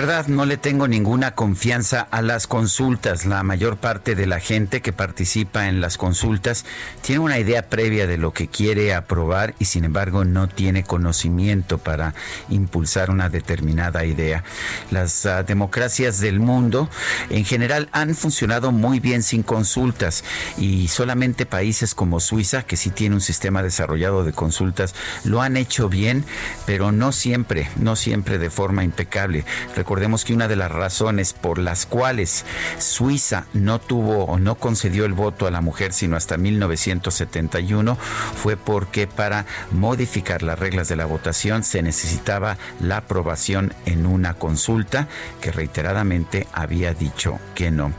Verdad, no le tengo ninguna confianza a las consultas. La mayor parte de la gente que participa en las consultas tiene una idea previa de lo que quiere aprobar y sin embargo no tiene conocimiento para impulsar una determinada idea. Las uh, democracias del mundo en general han funcionado muy bien sin consultas y solamente países como Suiza, que sí tiene un sistema desarrollado de consultas, lo han hecho bien, pero no siempre, no siempre de forma impecable. Recordemos que una de las razones por las cuales Suiza no tuvo o no concedió el voto a la mujer sino hasta 1971 fue porque para modificar las reglas de la votación se necesitaba la aprobación en una consulta que reiteradamente había dicho que no.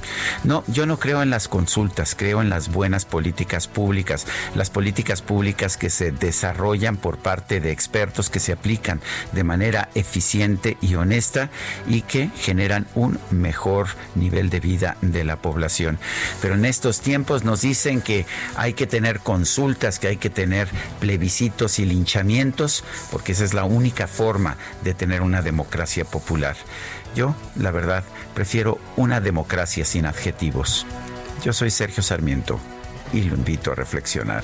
No, yo no creo en las consultas, creo en las buenas políticas públicas, las políticas públicas que se desarrollan por parte de expertos que se aplican de manera eficiente y honesta y que generan un mejor nivel de vida de la población. Pero en estos tiempos nos dicen que hay que tener consultas, que hay que tener plebiscitos y linchamientos, porque esa es la única forma de tener una democracia popular. Yo, la verdad, prefiero una democracia sin adjetivos. Yo soy Sergio Sarmiento y lo invito a reflexionar.